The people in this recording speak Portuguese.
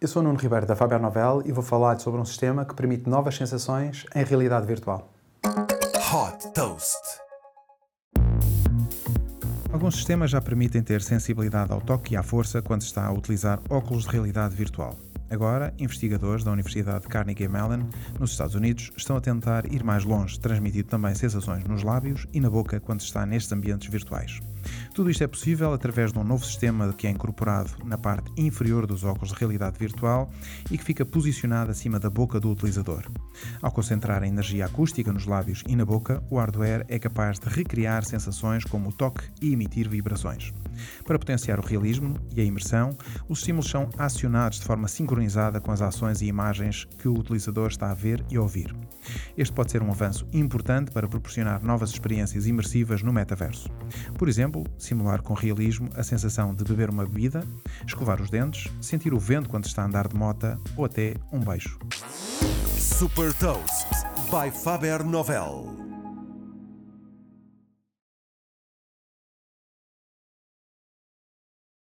Eu sou o Nuno Ribeiro da Faber Novel e vou falar sobre um sistema que permite novas sensações em realidade virtual. Hot Toast. Alguns sistemas já permitem ter sensibilidade ao toque e à força quando se está a utilizar óculos de realidade virtual. Agora, investigadores da Universidade Carnegie Mellon, nos Estados Unidos, estão a tentar ir mais longe, transmitindo também sensações nos lábios e na boca quando se está nestes ambientes virtuais. Tudo isto é possível através de um novo sistema que é incorporado na parte inferior dos óculos de realidade virtual e que fica posicionado acima da boca do utilizador. Ao concentrar a energia acústica nos lábios e na boca, o hardware é capaz de recriar sensações como o toque e emitir vibrações. Para potenciar o realismo e a imersão, os estímulos são acionados de forma sincronizada com as ações e imagens que o utilizador está a ver e ouvir. Este pode ser um avanço importante para proporcionar novas experiências imersivas no metaverso. Por exemplo, simular com realismo a sensação de beber uma bebida, escovar os dentes, sentir o vento quando está a andar de mota ou até um beijo. Super Toast by Faber Novel.